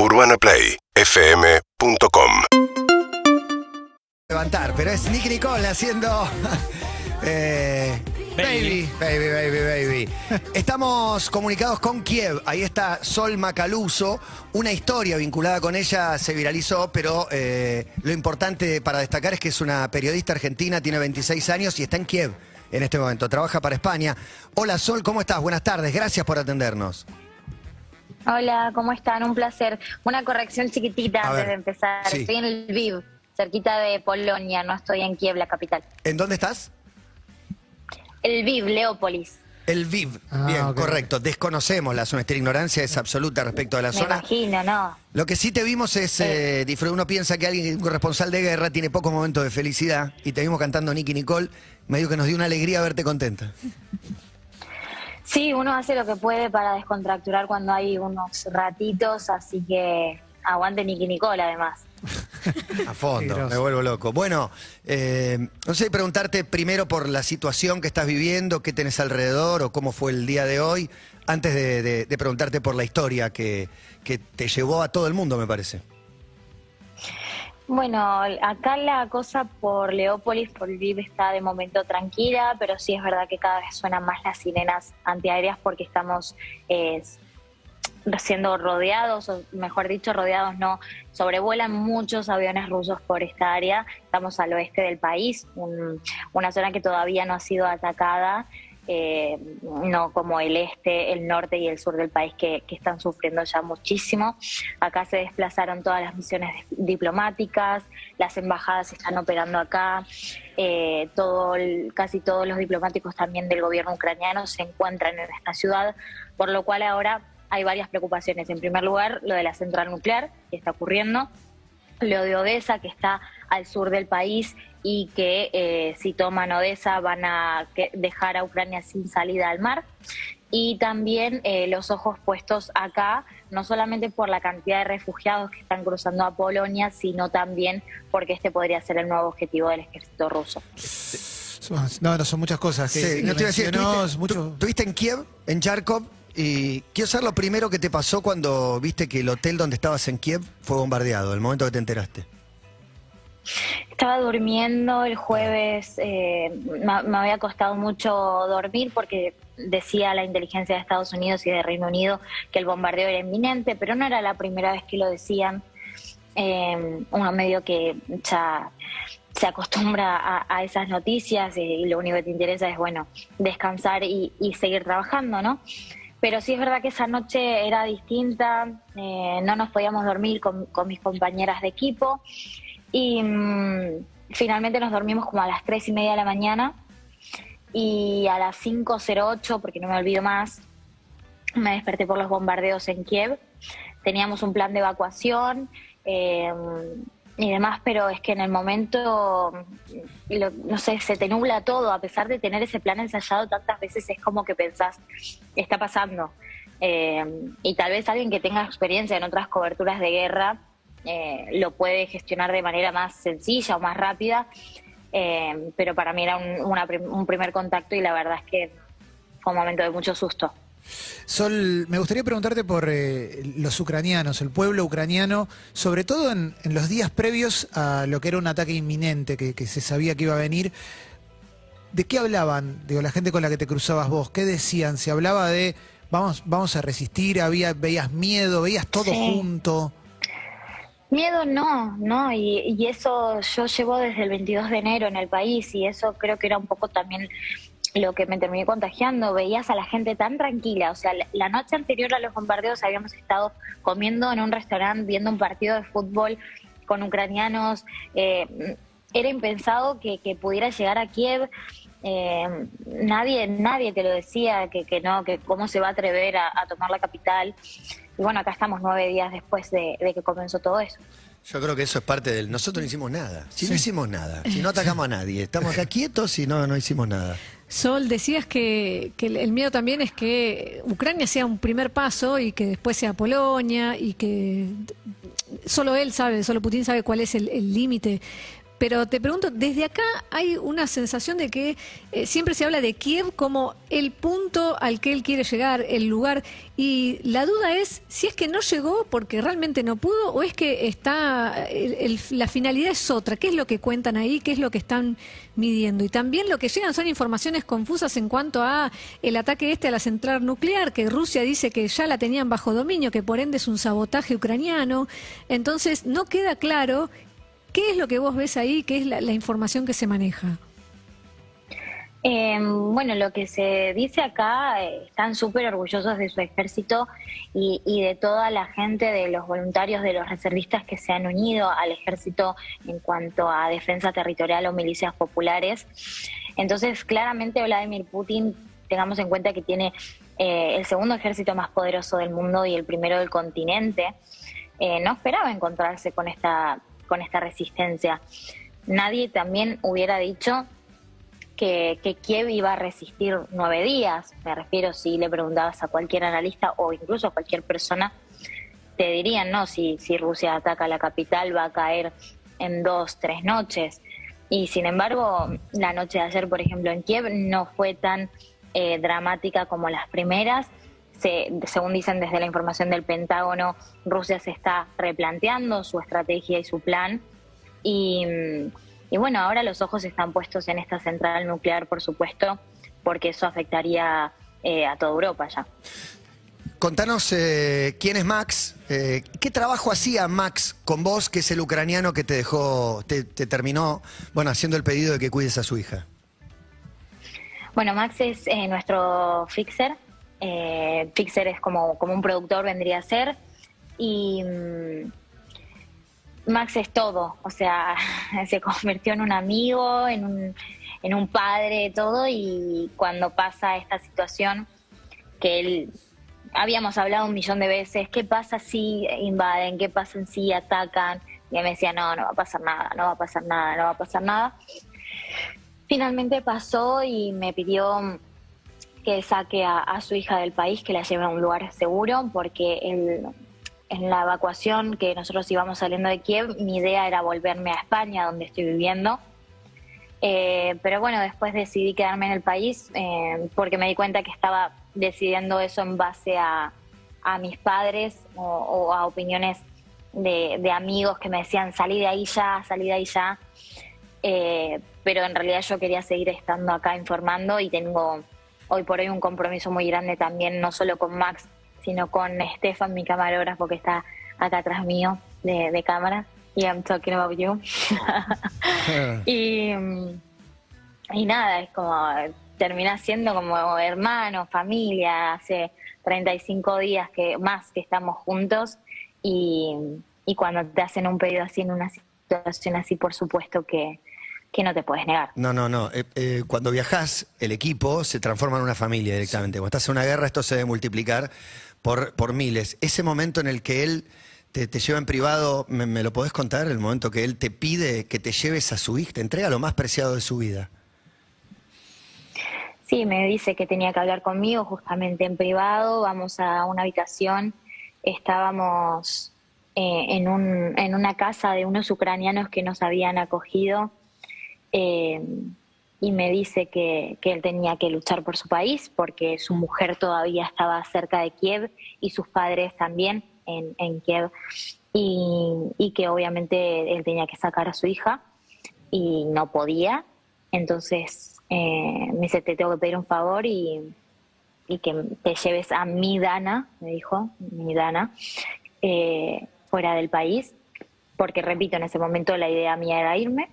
UrbanaPlayFM.com levantar, pero es Nicky Nicole haciendo. eh, baby, baby, baby, baby. Estamos comunicados con Kiev. Ahí está Sol Macaluso. Una historia vinculada con ella se viralizó, pero eh, lo importante para destacar es que es una periodista argentina, tiene 26 años y está en Kiev en este momento. Trabaja para España. Hola Sol, ¿cómo estás? Buenas tardes. Gracias por atendernos. Hola, ¿cómo están? Un placer. Una corrección chiquitita A antes ver, de empezar. sí. Estoy en el Lviv, cerquita de Polonia, no estoy en Kiev, la capital. ¿En dónde estás? El Lviv, Leópolis. El Viv. Ah, Bien, ok. correcto. Desconocemos la zona. Nuestra ignorancia es absoluta respecto a la Me zona. imagino, ¿no? Lo que sí te vimos es, eh, disfr- uno piensa que alguien, un corresponsal de guerra, tiene pocos momentos de felicidad y te vimos cantando Nicky Nicole, medio que nos dio una alegría verte contenta. Sí, uno hace lo que puede para descontracturar cuando hay unos ratitos, así que aguante Nicky Nicole además. A fondo, me vuelvo loco. Bueno, eh, no sé, preguntarte primero por la situación que estás viviendo, qué tenés alrededor o cómo fue el día de hoy, antes de, de- de preguntarte por la historia que, que te llevó a todo el mundo, me parece. Bueno, acá la cosa por Leópolis, por Lviv está de momento tranquila, pero sí es verdad que cada vez suenan más las sirenas antiaéreas porque estamos eh, siendo rodeados, o mejor dicho, rodeados no, sobrevuelan muchos aviones rusos por esta área. Estamos al oeste del país, un- una zona que todavía no ha sido atacada, eh, no como el este, el norte y el sur del país que, están sufriendo ya muchísimo. Acá se desplazaron todas las misiones diplomáticas, las embajadas están operando acá, eh, casi todos los diplomáticos también del gobierno ucraniano se encuentran en esta ciudad, por lo cual ahora hay varias preocupaciones. En primer lugar, lo de la central nuclear que está ocurriendo, lo de Odessa, que está al sur del país y que eh, si toman Odessa van a dejar a Ucrania sin salida al mar. Y también eh, los ojos puestos acá, no solamente por la cantidad de refugiados que están cruzando a Polonia, sino también porque este podría ser el nuevo objetivo del ejército ruso. No, no, son muchas cosas. que Sí, no te iba a decir, estuviste, mucho- estuviste en Kiev, en Charkov, y quiero saber lo primero que te pasó cuando viste que el hotel donde estabas en Kiev fue bombardeado, el momento que te enteraste. Estaba durmiendo el jueves, eh, me, había costado mucho dormir porque decía la inteligencia de Estados Unidos y de Reino Unido que el bombardeo era inminente, pero no era la primera vez que lo decían. Eh, uno medio que ya se acostumbra a, esas noticias y, lo único que te interesa es, bueno, descansar y, seguir trabajando, ¿no? Pero sí es verdad que esa noche era distinta, eh, no nos podíamos dormir con mis compañeras de equipo y mm, finalmente nos dormimos como a las tres y media de la mañana y a las 5.08, porque no me olvido más, me desperté por los bombardeos en Kiev. Teníamos un plan de evacuación eh, y demás, pero es que en el momento, mm, lo- no sé, se te nubla todo. A pesar de tener ese plan ensayado tantas veces, es como que pensás, está pasando. Eh, y tal vez alguien que tenga experiencia en otras coberturas de guerra eh, lo puede gestionar de manera más sencilla o más rápida. Eh, pero para mí era un, una un primer contacto y la verdad es que fue un momento de mucho susto. Sol, me gustaría preguntarte por eh, los ucranianos, el pueblo ucraniano, sobre todo en, en los días previos a lo que era un ataque inminente, que, que se sabía que iba a venir. ¿De qué hablaban? Digo, la gente con la que te cruzabas vos, ¿qué decían? ¿Se hablaba de vamos, vamos a resistir? Había, ¿Veías miedo? ¿Veías todo Sí. junto? Miedo no, no, y, y eso yo llevo desde el 22 de enero en el país y eso creo que era un poco también lo que me terminé contagiando. Veías a la gente tan tranquila, o sea, la, noche anterior a los bombardeos habíamos estado comiendo en un restaurante, viendo un partido de fútbol con ucranianos. eh, era impensado que, pudiera llegar a Kiev. eh, nadie, nadie te lo decía que, que no, que cómo se va a atrever a tomar la capital. Y bueno, acá estamos nueve días después de, de que comenzó todo eso. Yo creo que eso es parte del... Nosotros no hicimos nada. Si no Sí. hicimos nada, si no atacamos a nadie, estamos acá quietos y no, no hicimos nada. Sol, decías que, que el- miedo también es que Ucrania sea un primer paso y que después sea Polonia y que solo él sabe, solo Putin sabe cuál es el el límite. Pero te pregunto, desde acá hay una sensación de que eh, siempre se habla de Kiev como el punto al que él quiere llegar, el lugar, y la duda es si es que no llegó porque realmente no pudo o es que está, la finalidad es otra, ¿qué es lo que cuentan ahí? ¿Qué es lo que están midiendo? Y también lo que llegan son informaciones confusas en cuanto a el ataque este a la central nuclear, que Rusia dice que ya la tenían bajo dominio, que por ende es un sabotaje ucraniano, entonces no queda claro ¿Qué es lo que vos ves ahí? ¿Qué es la, información que se maneja? Em, bueno, lo que se dice acá, eh, están súper orgullosos de su ejército y, de toda la gente, de los voluntarios, de los reservistas que se han unido al ejército en cuanto a defensa territorial o milicias populares. Entonces, claramente Vladimir Putin, tengamos en cuenta que tiene eh, el segundo ejército más poderoso del mundo y el primero del continente, eh, no esperaba encontrarse con esta con esta resistencia. Nadie también hubiera dicho que, Kiev iba a resistir nueve días. Me refiero si le preguntabas a cualquier analista o incluso a cualquier persona, te dirían, no, si, si Rusia ataca la capital va a caer en dos, tres noches. Y sin embargo, la noche de ayer, por ejemplo, en Kiev no fue tan eh, dramática como las primeras según dicen desde la información del Pentágono, Rusia se está replanteando su estrategia y su plan. Y, bueno, ahora los ojos están puestos en esta central nuclear, por supuesto, porque eso afectaría eh, a toda Europa ya. Contanos eh, quién es Max, eh, qué trabajo hacía Max con vos, que es el ucraniano que te dejó, te, te terminó, bueno, haciendo el pedido de que cuides a su hija. Bueno, Max es nuestro fixer, eh, Pixar es como, como un productor vendría a ser. Y mm, Max es todo, o sea, se convirtió en un amigo, en un, en un padre, todo. Y cuando pasa esta situación, que él habíamos hablado un millón de veces, ¿qué pasa si invaden? ¿Qué pasa si atacan? Y él me decía, no, no va a pasar nada, no va a pasar nada, no va a pasar nada. Finalmente pasó y me pidió que saque a, su hija del país, que la lleve a un lugar seguro, porque en la evacuación que nosotros íbamos saliendo de Kiev, mi idea era volverme a España, donde estoy viviendo. Eh, pero bueno, después decidí quedarme en el país eh, porque me di cuenta que estaba decidiendo eso en base a, mis padres o, a opiniones de, amigos que me decían salí de ahí ya, salí de ahí ya. Eh, pero en realidad yo quería seguir estando acá informando y tengo hoy por hoy un compromiso muy grande también, no solo con Max, sino con Stefan, mi camarógrafo, que está acá atrás mío de, cámara. Y I'm talking about you. y, y nada, es como termina siendo como hermano, familia, hace 35 días que más que estamos juntos y, y cuando te hacen un pedido así en una situación así, por supuesto que, que no te puedes negar. No, no, no. Eh, eh, cuando viajas, el equipo se transforma en una familia directamente. Cuando estás en una guerra, esto se debe multiplicar por, por miles. Ese momento en el que él te, lleva en privado, ¿me, lo podés contar? El momento que él te pide que te lleves a su hija, te entrega lo más preciado de su vida. Sí, me dice que tenía que hablar conmigo justamente en privado. Vamos a una habitación. Estábamos eh, en, un, en una casa de unos ucranianos que nos habían acogido eh, y me dice que, él tenía que luchar por su país porque su mujer todavía estaba cerca de Kiev y sus padres también en, Kiev y, que obviamente él tenía que sacar a su hija y no podía. Entonces eh, me dice, te tengo que pedir un favor y, que te lleves a mi Dana, me dijo, mi Dana, eh, fuera del país, porque repito, en ese momento la idea mía era irme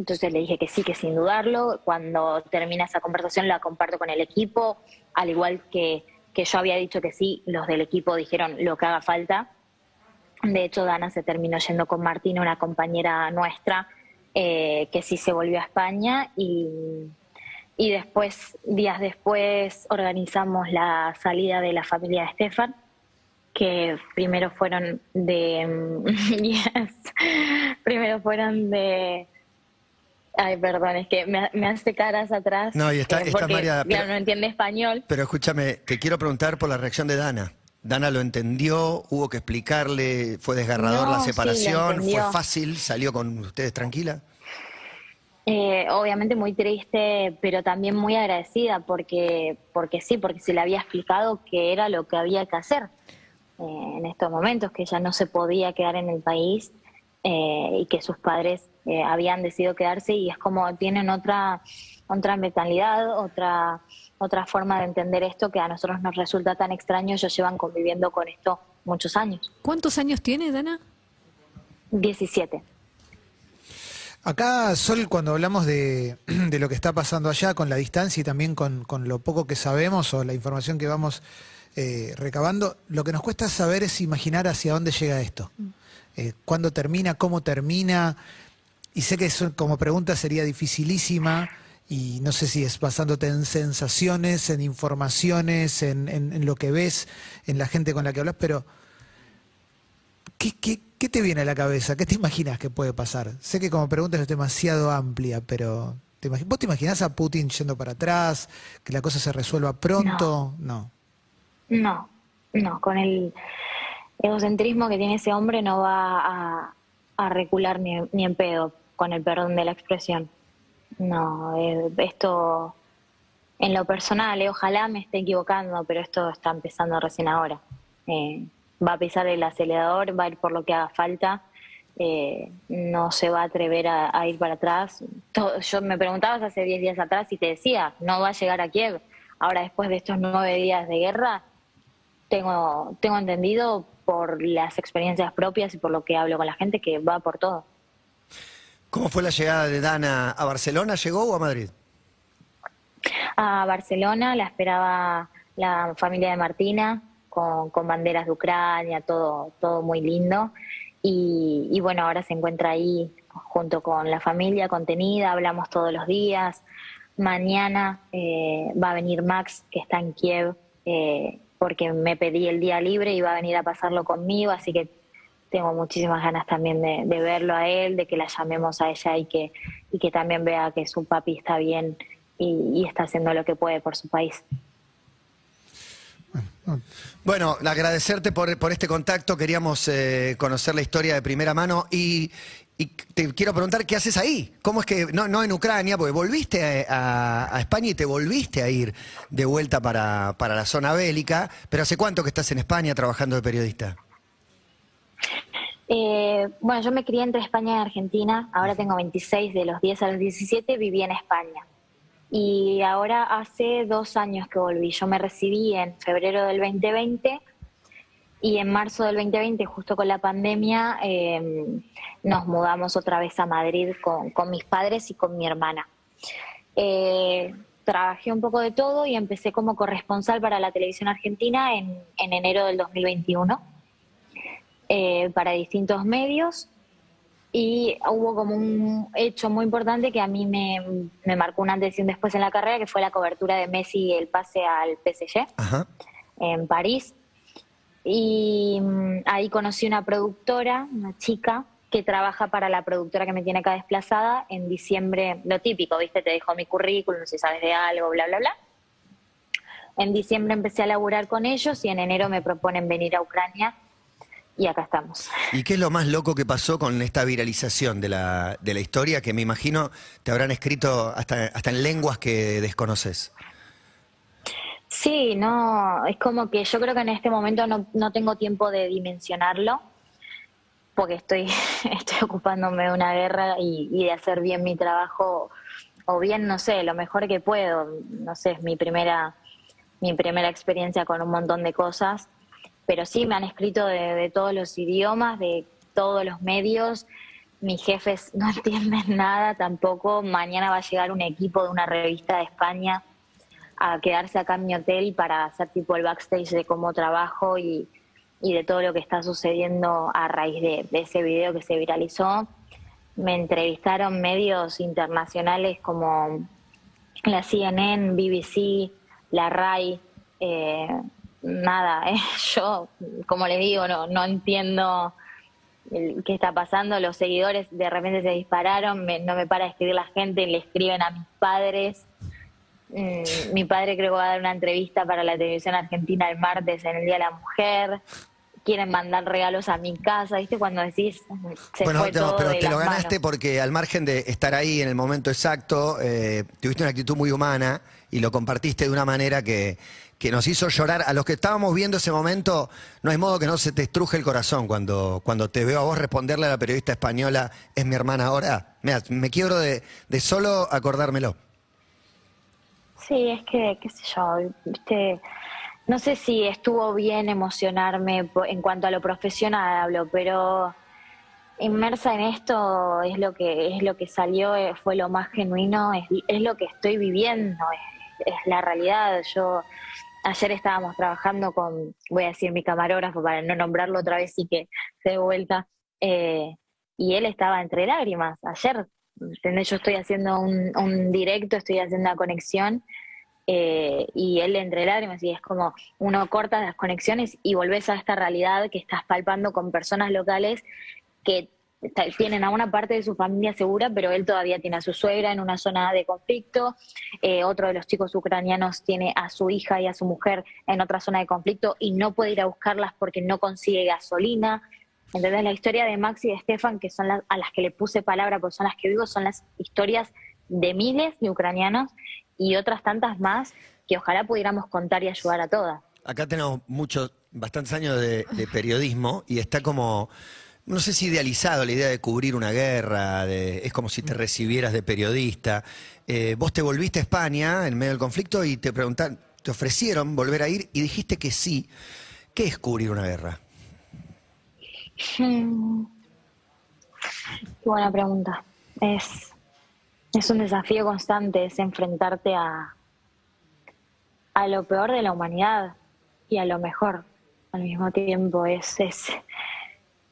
entonces le dije que sí, que sin dudarlo. Cuando termina esa conversación la comparto con el equipo, al igual que, que yo había dicho que sí, los del equipo dijeron lo que haga falta. De hecho, Dana se terminó yendo con Martina, una compañera nuestra, eh, que sí se volvió a España y, y después, días después, organizamos la salida de la familia de Estefan, que primero fueron de... primero fueron de Ay, perdón, es que me, hace caras atrás. No, y está, eh, porque, María. Pero, no entiende español. Pero escúchame, te quiero preguntar por la reacción de Dana. Dana lo entendió, hubo que explicarle, fue desgarrador la separación, fue fácil, salió con ustedes tranquila. Eh, obviamente muy triste, pero también muy agradecida porque, porque sí, porque se le había explicado que era lo que había que hacer eh, en estos momentos, que ella no se podía quedar en el país eh, y que sus padres habían decidido quedarse y es como tienen otra, otra mentalidad, otra, otra forma de entender esto que a nosotros nos resulta tan extraño. Ellos llevan conviviendo con esto muchos años. ¿Cuántos años tiene, Dana? 17. Acá, Sol, cuando hablamos de, lo que está pasando allá, con la distancia y también con, lo poco que sabemos o la información que vamos eh, recabando, lo que nos cuesta saber es imaginar hacia dónde llega esto. Mm. Eh, ¿Cuándo termina? ¿Cómo termina? Y sé que eso, como pregunta sería dificilísima y no sé si es basándote en sensaciones, en informaciones, en, lo que ves, en la gente con la que hablas, pero ¿qué, qué ¿Qué te viene a la cabeza? ¿Qué te imaginas que puede pasar? Sé que como pregunta es demasiado amplia, pero ¿vos te imaginás a Putin yendo para atrás? ¿Que la cosa se resuelva pronto? No. No, no. Con el egocentrismo que tiene ese hombre no va a, recular ni, ni, en pedo, con el perdón de la expresión. No, eh, esto en lo personal, eh, ojalá me esté equivocando, pero esto está empezando recién ahora. Eh, va a pisar el acelerador, va a ir por lo que haga falta, eh, no se va a atrever a, ir para atrás. yo me preguntabas hace 10 días atrás y te decía, no va a llegar a Kiev. Ahora, después de estos nueve días de guerra, tengo, tengo entendido por las experiencias propias y por lo que hablo con la gente que va por todo. ¿Cómo fue la llegada de Dana a Barcelona? ¿Llegó o a Madrid? A Barcelona la esperaba la familia de Martina, con, banderas de Ucrania, todo, todo muy lindo. Y, bueno, ahora se encuentra ahí junto con la familia contenida, hablamos todos los días. Mañana eh, va a venir Max, que está en Kiev, eh, porque me pedí el día libre y va a venir a pasarlo conmigo, así que tengo muchísimas ganas también de, verlo a él, de que la llamemos a ella y que, y que también vea que su papi está bien y está haciendo lo que puede por su país. Bueno, agradecerte por, este contacto. Queríamos eh, conocer la historia de primera mano y, te quiero preguntar qué haces ahí. ¿Cómo es que, no, no en Ucrania, porque volviste a, España y te volviste a ir de vuelta para, la zona bélica, pero ¿hace cuánto que estás en España trabajando de periodista? Eh, bueno, yo me crié entre España y Argentina, ahora tengo 26, de los 10 a los 17 viví en España y ahora hace dos años que volví. Yo me recibí en febrero del 2020 y en marzo del 2020, justo con la pandemia, em, nos mudamos otra vez a Madrid con, mis padres y con mi hermana. Eh, trabajé un poco de todo y empecé como corresponsal para la televisión argentina en, enero del 2021 eh, para distintos medios y hubo como un hecho muy importante que a mí me, marcó una antes y un después en la carrera, que fue la cobertura de Messi y el pase al PSG en París. Y mm, ahí conocí una productora, una chica, que trabaja para la productora que me tiene acá desplazada en diciembre, lo típico, ¿viste? Te dejo mi currículum, si sabes de algo, bla, bla, bla. En diciembre empecé a laburar con ellos y en enero me proponen venir a Ucrania y acá estamos. ¿Y qué es lo más loco que pasó con esta viralización de la, de la historia que me imagino te habrán escrito hasta, hasta en lenguas que desconoces? Sí, no, es como que yo creo que en este momento no, no tengo tiempo de dimensionarlo porque estoy, estoy ocupándome de una guerra y, de hacer bien mi trabajo o bien, no sé, lo mejor que puedo. No sé, es mi primera, mi primera experiencia con un montón de cosas pero sí me han escrito de, todos los idiomas, de todos los medios. Mis jefes no entienden nada tampoco. Mañana va a llegar un equipo de una revista de España a quedarse acá en mi hotel para hacer tipo el backstage de cómo trabajo y, de todo lo que está sucediendo a raíz de, ese video que se viralizó. Me entrevistaron medios internacionales como la CNN, BBC, la RAI, eh, nada, eh, yo, como les digo, no, no entiendo qué está pasando. Los seguidores de repente se dispararon, no me para de escribir la gente, le escriben a mis padres. Mm, mi padre creo que va a dar una entrevista para la televisión argentina el martes en el Día de la Mujer. quieren mandar regalos a mi casa, ¿viste? Cuando decís, se bueno, fue todo pero de te lo ganaste manos. porque al margen de estar ahí en el momento exacto, eh, tuviste una actitud muy humana y lo compartiste de una manera que, que nos hizo llorar. A los que estábamos viendo ese momento, no hay modo que no se te estruje el corazón cuando, cuando te veo a vos responderle a la periodista española, es mi hermana ahora. Mira, me quiebro de, de solo acordármelo. Sí, es que, qué sé yo, viste, no sé si estuvo bien emocionarme en cuanto a lo profesional hablo, pero inmersa en esto es lo que es lo que salió, eh, fue lo más genuino, es, lo que estoy viviendo, es, es la realidad. Yo ayer estábamos trabajando con, voy a decir mi camarógrafo para no nombrarlo otra vez y que se dé vuelta, eh, y él estaba entre lágrimas ayer. Yo estoy haciendo un, un directo, estoy haciendo una conexión eh, y él entre lágrimas y es como uno corta las conexiones y volvés a esta realidad que estás palpando con personas locales que tienen a una parte de su familia segura, pero él todavía tiene a su suegra en una zona de conflicto, eh, otro de los chicos ucranianos tiene a su hija y a su mujer en otra zona de conflicto y no puede ir a buscarlas porque no consigue gasolina. ¿Entendés? La historia de Max y de Stefan, que son las a las que le puse palabra, porque son las que vivo, son las historias de miles de ucranianos y otras tantas más que ojalá pudiéramos contar y ayudar a todas. Acá tenemos muchos, bastantes años de, de periodismo y está como, no sé si idealizado la idea de cubrir una guerra, de- es como si te recibieras de periodista. Eh, vos te volviste a España en medio del conflicto y te preguntaron, te ofrecieron volver a ir y dijiste que sí. ¿Qué es cubrir una guerra? Hmm. Qué buena pregunta. Es, es un desafío constante, es enfrentarte a, a lo peor de la humanidad y a lo mejor al mismo tiempo. Es, es,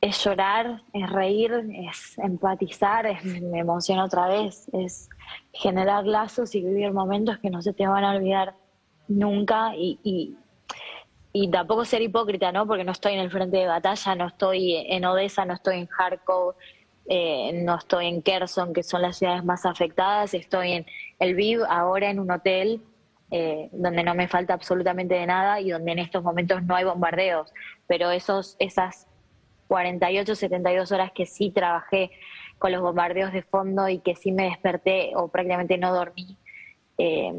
es llorar, es reír, es empatizar, me emociona otra vez, es generar lazos y vivir momentos que no se te van a olvidar nunca y, y tampoco ser hipócrita, ¿no? Porque no estoy en el frente de batalla, no estoy en Odessa, no estoy en Kharkov, eh, no estoy en Kherson, que son las ciudades más afectadas, estoy en El Viv, ahora en un hotel eh, donde no me falta absolutamente de nada y donde en estos momentos no hay bombardeos, pero esos, esas 48, 72 horas que sí trabajé con los bombardeos de fondo y que sí me desperté o prácticamente no dormí, eh,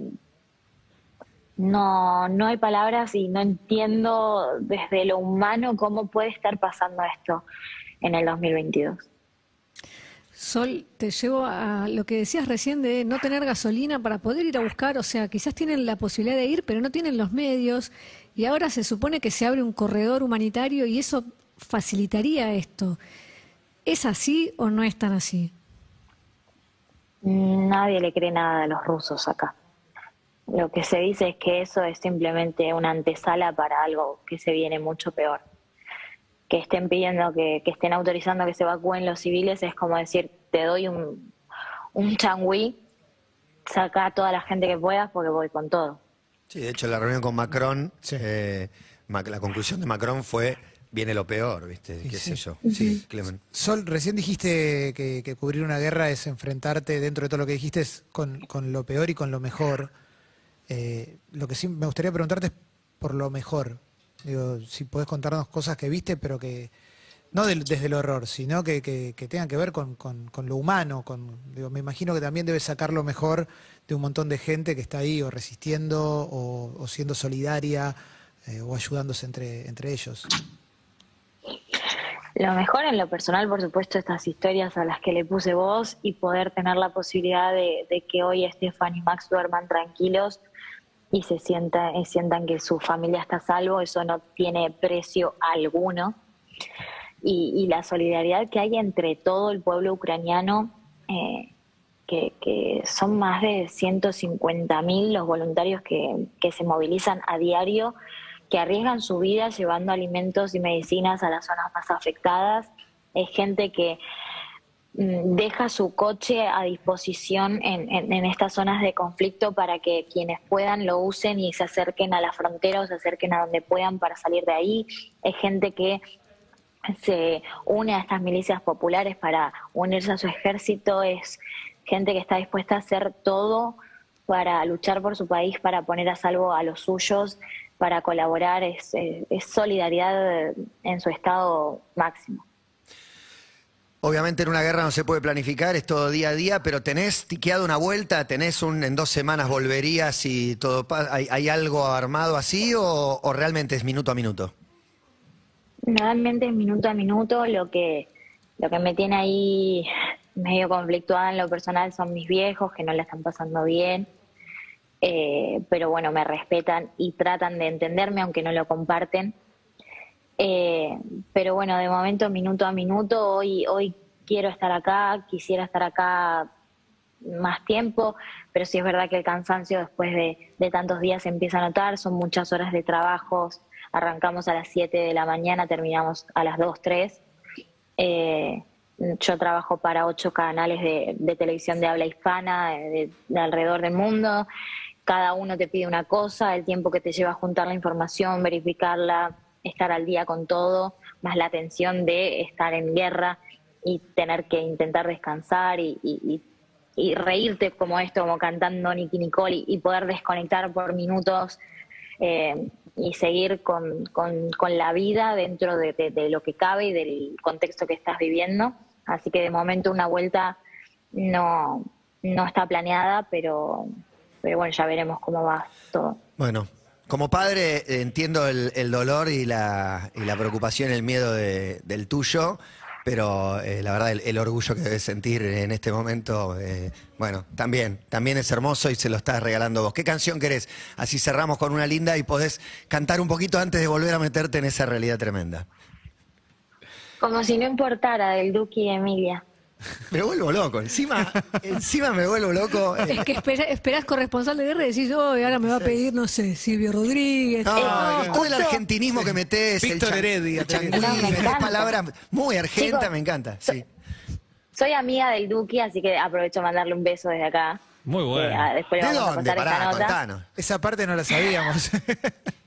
no, no hay palabras y no entiendo desde lo humano cómo puede estar pasando esto en el 2022. Sol, te llevo a lo que decías recién de no tener gasolina para poder ir a buscar, o sea, quizás tienen la posibilidad de ir, pero no tienen los medios, y ahora se supone que se abre un corredor humanitario y eso facilitaría esto. ¿Es así o no es tan así? Nadie le cree nada a los rusos acá. Lo que se dice es que eso es simplemente una antesala para algo que se viene mucho peor. Que estén pidiendo que, que estén autorizando que se evacúen los civiles es como decir, te doy un, un changüí, saca a toda la gente que puedas porque voy con todo. Sí, de hecho, la reunión con Macron, Sí. eh, la conclusión de Macron fue, viene lo peor, ¿viste? ¿Qué sé yo? Sí, Clemen. Sol, recién dijiste que, que cubrir una guerra es enfrentarte dentro de todo lo que dijiste es con, con lo peor y con lo mejor. Eh, lo que sí me gustaría preguntarte es por lo mejor. Digo, si podés contarnos cosas que viste, pero que no del- desde el horror, sino que, que- tengan que ver con, con- con lo humano. Con, digo, me imagino que también debes sacar lo mejor de un montón de gente que está ahí o resistiendo o, o siendo solidaria eh, o ayudándose entre, entre ellos. Lo mejor en lo personal, por supuesto, estas historias a las que le puse voz y poder tener la posibilidad de, de que hoy Estefan y Max duerman tranquilos y se sienta, y sientan que su familia está a salvo, eso no tiene precio alguno. Y, la solidaridad que hay entre todo el pueblo ucraniano, eh, que, son más de 150 mil los voluntarios que, se movilizan a diario que arriesgan su vida llevando alimentos y medicinas a las zonas más afectadas. Es gente que deja su coche a disposición en, en- estas zonas de conflicto para que quienes puedan lo usen y se acerquen a la frontera o se acerquen a donde puedan para salir de ahí. Es gente que se une a estas milicias populares para unirse a su ejército, es gente que está dispuesta a hacer todo para luchar por su país, para poner a salvo a los suyos. para colaborar, es solidaridad en su estado máximo. Obviamente en una guerra no se puede planificar, es todo día a día, pero tenés tiqueado una vuelta, tenés un en dos semanas volverías y todo ¿hay, hay algo armado así o, o realmente es minuto a minuto? Realmente es minuto a minuto lo que lo que me tiene ahí medio conflictuada en lo personal son mis viejos que no la están pasando bien Eh, pero bueno me respetan y tratan de entenderme aunque no lo comparten Eh, pero bueno de momento minuto a minuto hoy hoy quiero estar acá quisiera estar acá más tiempo, pero sí es verdad que el cansancio después de, de tantos días se empieza a notar, son muchas horas de trabajos, arrancamos a las 7 de la mañana, terminamos a las 2, 3. Eh, yo trabajo para ocho canales de, de televisión de habla hispana de, de alrededor del mundo, cada uno te pide una cosa, el tiempo que te lleva a juntar la información, verificarla, estar al día con todo, más la tensión de estar en guerra y tener que intentar descansar y, reírte como esto, como cantando Nicky Nicole y, poder desconectar por minutos eh, y seguir con, la vida dentro de, lo que cabe y del contexto que estás viviendo. Así que de momento una vuelta no, no está planeada, pero bueno, ya veremos cómo va todo. Bueno, como padre entiendo el, dolor y la, y preocupación, el miedo de- del tuyo, pero eh, la verdad el, el orgullo que debes sentir en este momento, eh, bueno, también, también es hermoso y se lo estás regalando vos. ¿Qué canción querés? Así cerramos con una linda y podés cantar un poquito antes de volver a meterte en esa realidad tremenda. Como si no importara del Duque y Emilia. Me vuelvo loco, encima, encima me vuelvo loco. eh, Es que espera- esperás corresponsal de guerra y decís, oh, y ahora me va a pedir, no sé, Silvio Rodríguez. No, Eh, todo el justo- argentinismo que metés, el Víctor Heredia, el encanta. palabras muy argentas, Chicos, me encanta, sí. Soy amiga del Duque, así que aprovecho a mandarle un beso desde acá. Muy bueno. Eh, después le ¿De vamos a dónde? esta Pará, nota. contanos. Esa parte no la sabíamos.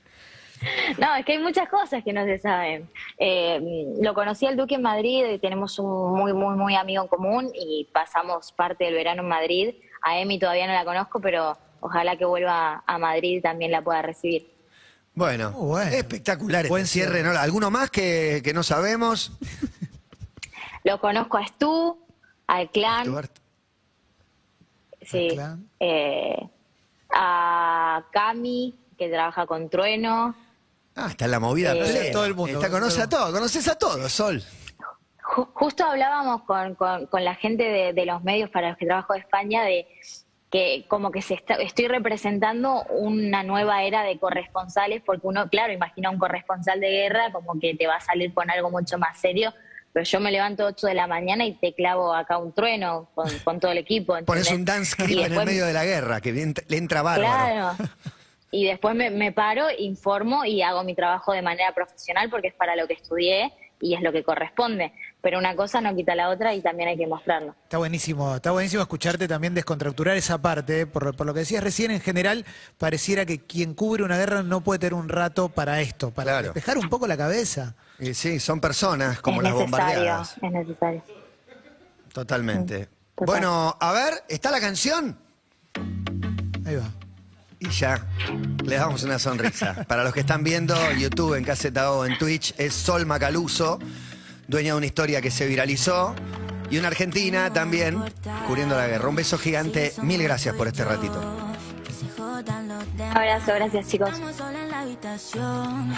No, es que hay muchas cosas que no se saben. Eh, lo conocí al Duque en Madrid y tenemos un muy, muy, muy amigo en común y pasamos parte del verano en Madrid. A Emi todavía no la conozco, pero ojalá que vuelva a Madrid y también la pueda recibir. Bueno, bueno. espectacular Buen este cierre. ¿no? ¿Alguno más que, que no sabemos? Lo conozco a Stu, al clan, sí, Al clan. eh, a Cami, que trabaja con Trueno. Ah, está en la movida. Eh, plena. todo el mundo, Está, conoce todo a todos, conoces a todos, Sol. Ju- Justo hablábamos con, con- con la gente de, de los medios para los que trabajo de España de que como que se está- estoy representando una nueva era de corresponsales, porque uno, claro, imagina un corresponsal de guerra como que te va a salir con algo mucho más serio, pero yo me levanto 8 de la mañana y te clavo acá un trueno con, con todo el equipo. Pones ¿entendés? un dance clip en el medio de la guerra, que le entra bárbaro. Claro. Y después me, me paro, informo y hago mi trabajo de manera profesional porque es para lo que estudié y es lo que corresponde. Pero una cosa no quita la otra y también hay que mostrarlo. Está buenísimo, está buenísimo escucharte también descontracturar esa parte, ¿eh? por, por lo que decías recién, en general, pareciera que quien cubre una guerra no puede tener un rato para esto, para Claro. despejar un poco la cabeza. Y sí, son personas como es las bombardeadas. es necesario. Totalmente. Total. Bueno, a ver, ¿está la canción? Ahí va. Y ya, le damos una sonrisa. Para los que están viendo YouTube en Caseta o en Twitch, es Sol Macaluso, dueña de una historia que se viralizó. Y una argentina también, cubriendo la guerra. Un beso gigante. Mil gracias por este ratito. Abrazo, gracias chicos. Estamos sola en la habitación.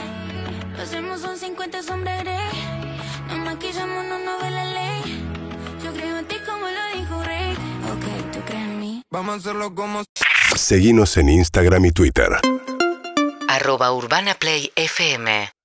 Lo hacemos son 50 sombras grey. Nos maquillamos, no nos ve la ley. Yo creo en ti como lo dijo Rey. Ok, tú crees en mí. Vamos a hacerlo como Seguinos en Instagram y Twitter. arroba Urbana Play FM